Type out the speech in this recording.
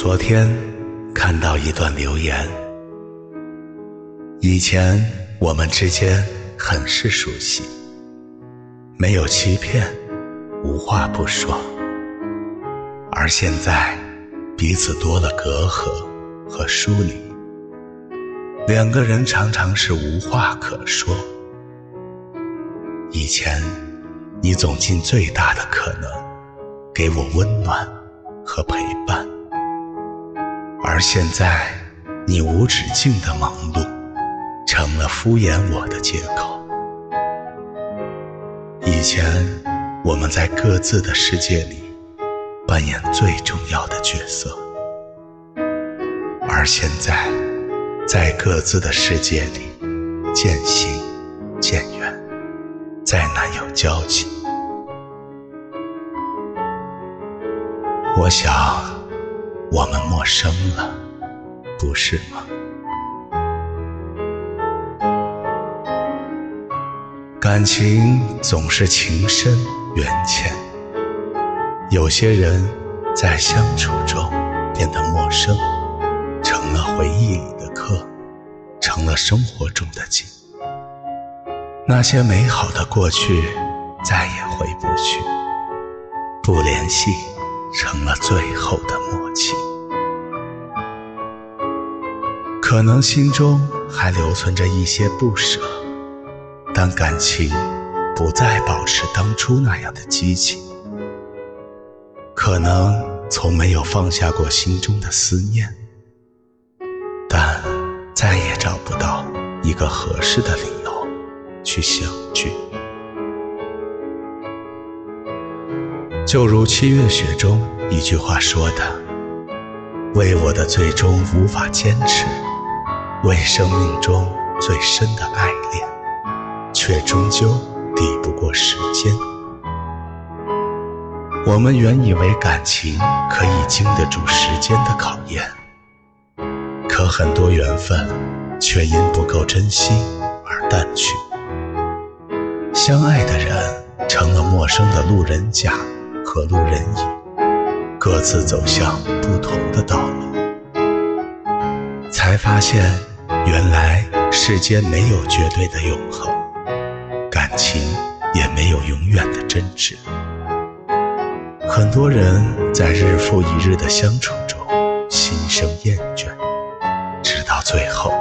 昨天看到一段留言，以前我们之间很是熟悉，没有欺骗，无话不说，而现在彼此多了隔阂和疏离，两个人常常是无话可说。以前你总尽最大的可能给我温暖和陪伴。而现在，你无止境的忙碌，成了敷衍我的借口。以前，我们在各自的世界里扮演最重要的角色，而现在，在各自的世界里渐行渐远，再难有交集。我想。我们陌生了，不是吗？感情总是情深缘浅，有些人在相处中变得陌生，成了回忆里的客，成了生活中的景。那些美好的过去再也回不去，不联系。成了最后的默契，可能心中还留存着一些不舍，但感情不再保持当初那样的激情，可能从没有放下过心中的思念，但再也找不到一个合适的理由去相聚。就如七月雪中一句话说的：“为我的最终无法坚持，为生命中最深的爱恋，却终究抵不过时间。”我们原以为感情可以经得住时间的考验，可很多缘分却因不够珍惜而淡去。相爱的人成了陌生的路人甲。和路人乙，各自走向不同的道路，才发现原来世间没有绝对的永恒，感情也没有永远的真挚。很多人在日复一日的相处中心生厌倦，直到最后。